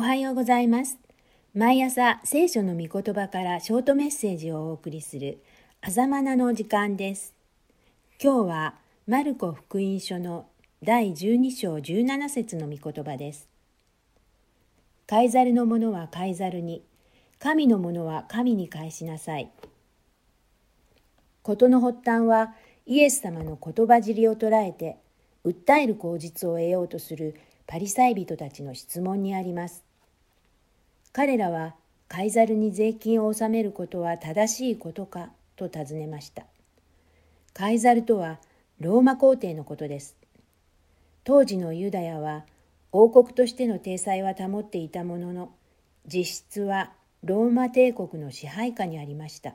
おはようございます。毎朝聖書の御言葉からショートメッセージをお送りするあざまなの時間です。今日はマルコ福音書の第12章17節の御言葉です。カイザルのものはカイザルに、神のものは神に返しなさい。事の発端はイエス様の言葉尻を捉えて訴える口実を得ようとするパリサイ人たちの質問にあります。彼らはカイザルに税金を納めることは正しいことかと尋ねました。カイザルとはローマ皇帝のことです。当時のユダヤは王国としての体裁は保っていたものの、実質はローマ帝国の支配下にありました。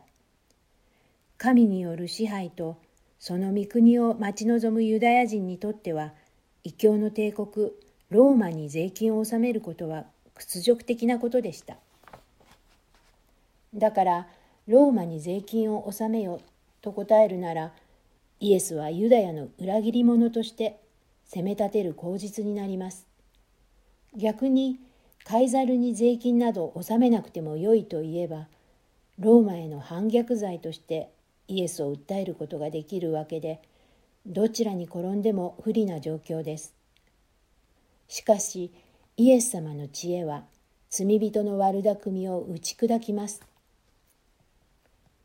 神による支配とその御国を待ち望むユダヤ人にとっては異教の帝国ローマに税金を納めることは屈辱的なことでした。だからローマに税金を納めよと答えるならイエスはユダヤの裏切り者として責め立てる口実になります。逆にカイザルに税金など納めなくてもよいと言えばローマへの反逆罪としてイエスを訴えることができるわけでどちらに転んでも不利な状況です。しかしイエス様の知恵は罪人の悪巧みを打ち砕きます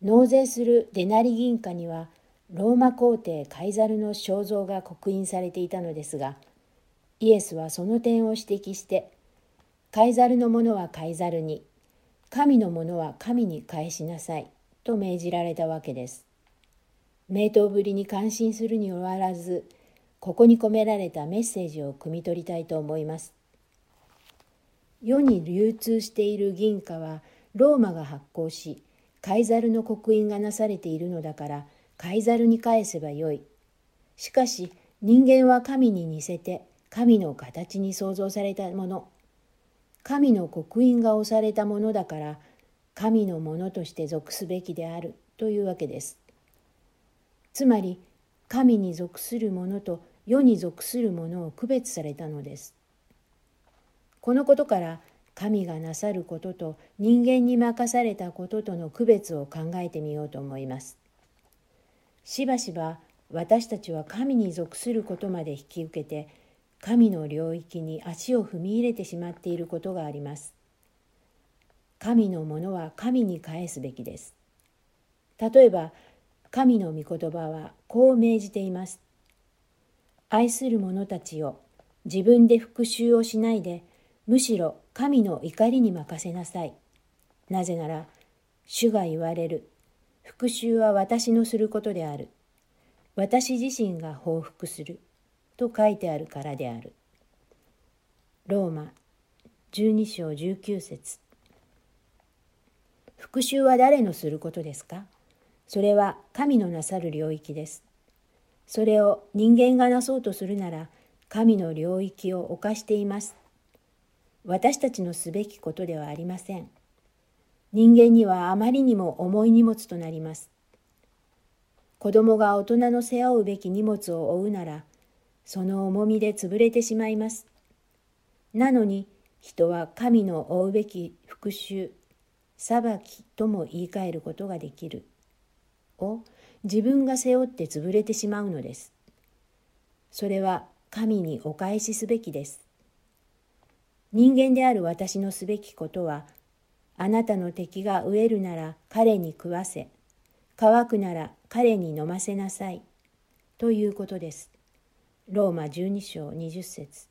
納税するデナリ銀貨にはローマ皇帝カイザルの肖像が刻印されていたのですがイエスはその点を指摘してカイザルのものはカイザルに神のものは神に返しなさいと命じられたわけです。名刀ぶりに感心するに終わらず、ここに込められたメッセージを汲み取りたいと思います。世に流通している銀貨はローマが発行し、カイザルの刻印がなされているのだから、カイザルに返せばよい。しかし、人間は神に似せて、神の形に創造されたもの。神の刻印が押されたものだから、神のものとして属すべきであるというわけです。つまり神に属するものと世に属するものを区別されたのです。このことから神がなさることと人間に任されたこととの区別を考えてみようと思います。しばしば私たちは神に属することまで引き受けて神の領域に足を踏み入れてしまっていることがあります。神のものは神に返すべきです。例えば、神の御言葉はこう命じています。愛する者たちを自分で復讐をしないで、むしろ神の怒りに任せなさい。なぜなら、主が言われる。復讐は私のすることである。私自身が報復する。と書いてあるからである。ローマ12章19節復讐は誰のすることですか？それは神のなさる領域です。それを人間がなそうとするなら神の領域を犯しています。私たちのすべきことではありません。人間にはあまりにも重い荷物となります。子供が大人の背負うべき荷物を負うなら、その重みで潰れてしまいます。なのに人は神の負うべき復讐、裁きとも言い換えることができるを自分が背負って潰れてしまうのです。それは神にお返しすべきです。人間である私のすべきことは、あなたの敵が飢えるなら彼に食わせ、乾くなら彼に飲ませなさい、ということです。ローマ12章20節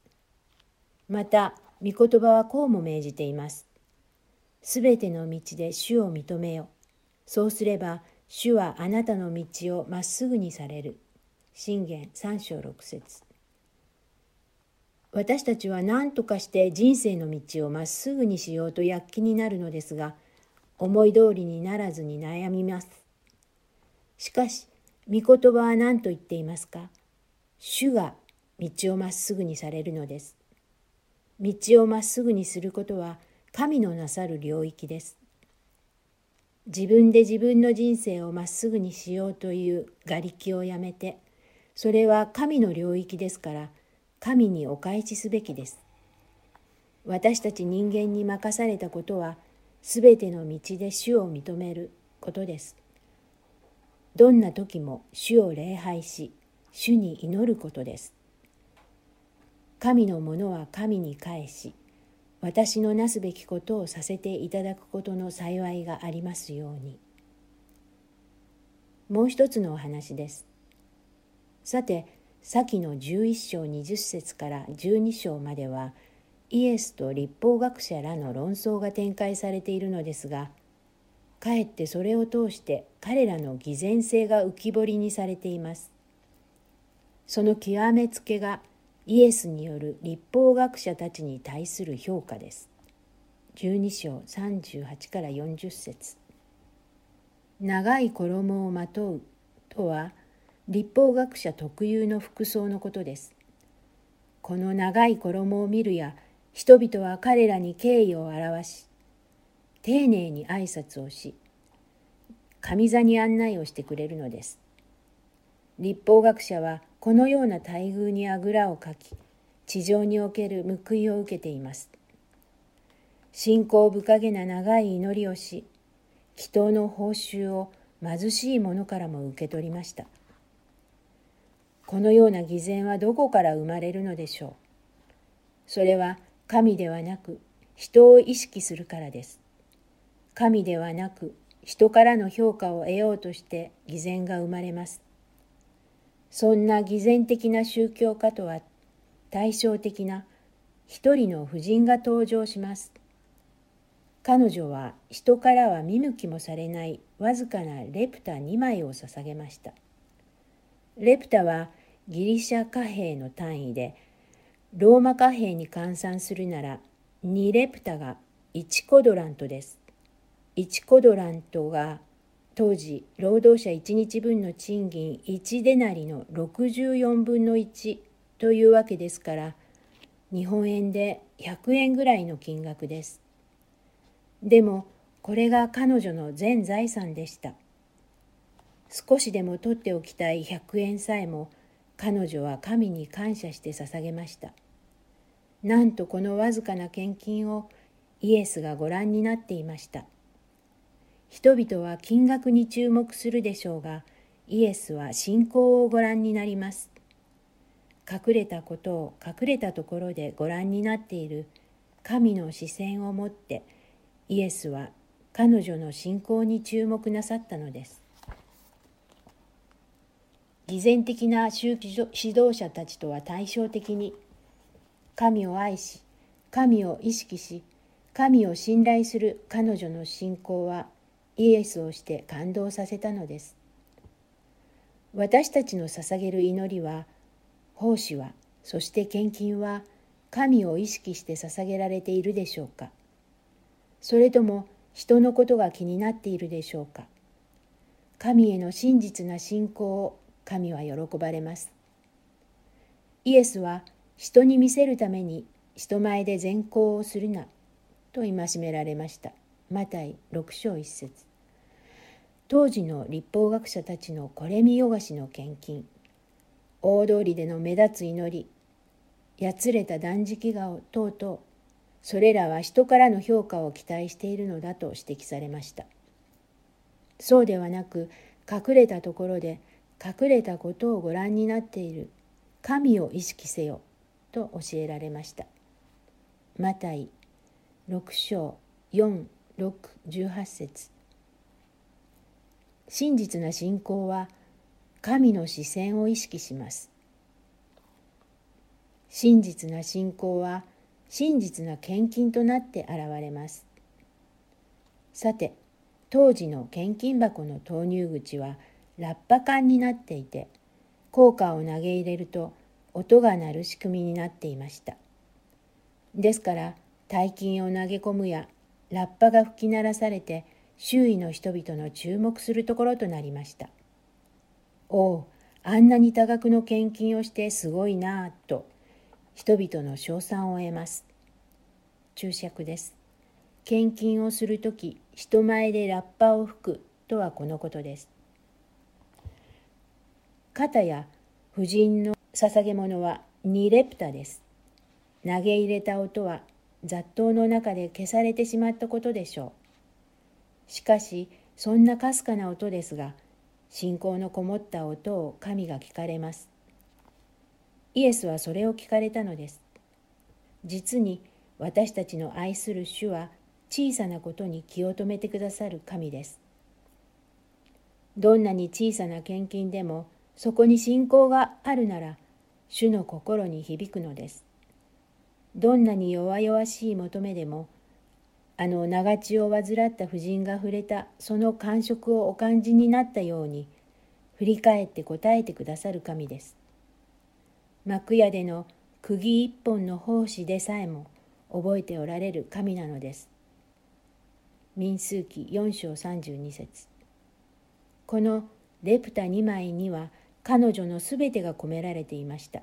また、御言葉はこうも命じています。すべての道で主を認めよ。そうすれば、主はあなたの道をまっすぐにされる。信玄三章六節私たちは何とかして人生の道をまっすぐにしようと躍起になるのですが、思い通りにならずに悩みます。しかし、御言葉は何と言っていますか？主が道をまっすぐにされるのです。道をまっすぐにすることは、神のなさる領域です。自分で自分の人生をまっすぐにしようという瓦礫をやめて、それは神の領域ですから、神にお返しすべきです。私たち人間に任されたことはすべての道で主を認めることです。どんな時も主を礼拝し主に祈ることです。神のものは神に返し私のなすべきことをさせていただくことの幸いがありますように。もう一つのお話です。さて、先の11章20節から12章まではイエスと立法学者らの論争が展開されているのですがかえってそれを通して彼らの偽善性が浮き彫りにされています。その極めつけがイエスによる立法学者たちに対する評価です。12章38から40節長い衣をまとうとは立法学者特有の服装のことです。この長い衣を見るや人々は彼らに敬意を表し丁寧に挨拶をし上座に案内をしてくれるのです。立法学者はこのような待遇にあぐらをかき地上における報いを受けています。信仰深げな長い祈りをし祈祷の報酬を貧しい者からも受け取りました。このような偽善はどこから生まれるのでしょう？それは神ではなく人を意識するからです。神ではなく人からの評価を得ようとして偽善が生まれます。そんな偽善的な宗教家とは対照的な一人の婦人が登場します。彼女は人からは見向きもされないわずかなレプタ2枚を捧げました。レプタはギリシャ貨幣の単位でローマ貨幣に換算するなら2レプタが1コドラントです。1コドラントが当時労働者1日分の賃金1デナリの64分の1というわけですから日本円で100円ぐらいの金額です。でもこれが彼女の全財産でした。少しでも取っておきたい100円さえも彼女は神に感謝して捧げました。なんとこのわずかな献金をイエスがご覧になっていました。人々は金額に注目するでしょうがイエスは信仰をご覧になります隠れたことを隠れたところでご覧になっている神の視線を持ってイエスは彼女の信仰に注目なさったのです偽善的な宗教指導者たちとは対照的に神を愛し神を意識し神を信頼する彼女の信仰はイエスをして感動させたのです。私たちの捧げる祈りは奉仕はそして献金は神を意識して捧げられているでしょうか。それとも人のことが気になっているでしょうか。神への真実な信仰を神は喜ばれます。イエスは人に見せるために人前で善行をするなと戒められました。マタイ6章1節。当時の立法学者たちのこれ見よがしの献金。大通りでの目立つ祈り。やつれた断食顔。等々それらは人からの評価を期待しているのだと指摘されました。そうではなく隠れたところで隠れたことをご覧になっている神を意識せよと教えられましたマタイ6章4618節真実な信仰は神の視線を意識します。真実な信仰は真実な献金となって現れます。さて、当時の献金箱の投入口はラッパ管になっていて、効果を投げ入れると音が鳴る仕組みになっていました。ですから、大金を投げ込むやラッパが吹き鳴らされて周囲の人々の注目するところとなりました。おお、あんなに多額の献金をしてすごいなぁと人々の称賛を得ます。注釈です。献金をするとき人前でラッパを吹くとはこのことです。肩や婦人の捧げ物は2レプタです。投げ入れた音は雑踏の中で消されてしまったことでしょう。しかしそんなかすかな音ですが信仰のこもった音を神が聞かれます。イエスはそれを聞かれたのです。実に私たちの愛する主は小さなことに気を留めてくださる神です。どんなに小さな献金でもそこに信仰があるなら主の心に響くのです。どんなに弱々しい求めでもあの長血を患った婦人が触れたその感触をお感じになったように振り返って答えてくださる神です。幕屋での釘一本の奉仕でさえも覚えておられる神なのです。民数記4章32節。このレプタ2枚には彼女のすべてが込められていました。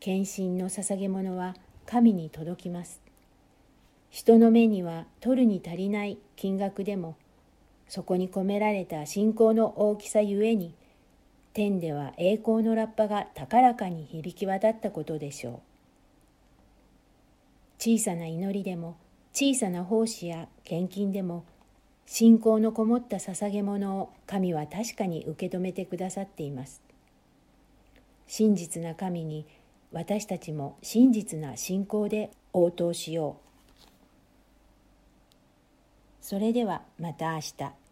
献身の捧げ物は神に届きます。人の目には取るに足りない金額でもそこに込められた信仰の大きさゆえに天では栄光のラッパが高らかに響き渡ったことでしょう。小さな祈りでも小さな奉仕や献金でも信仰のこもった捧げ物を神は確かに受け止めてくださっています。真実な神に私たちも真実な信仰で応答しよう。それではまた明日。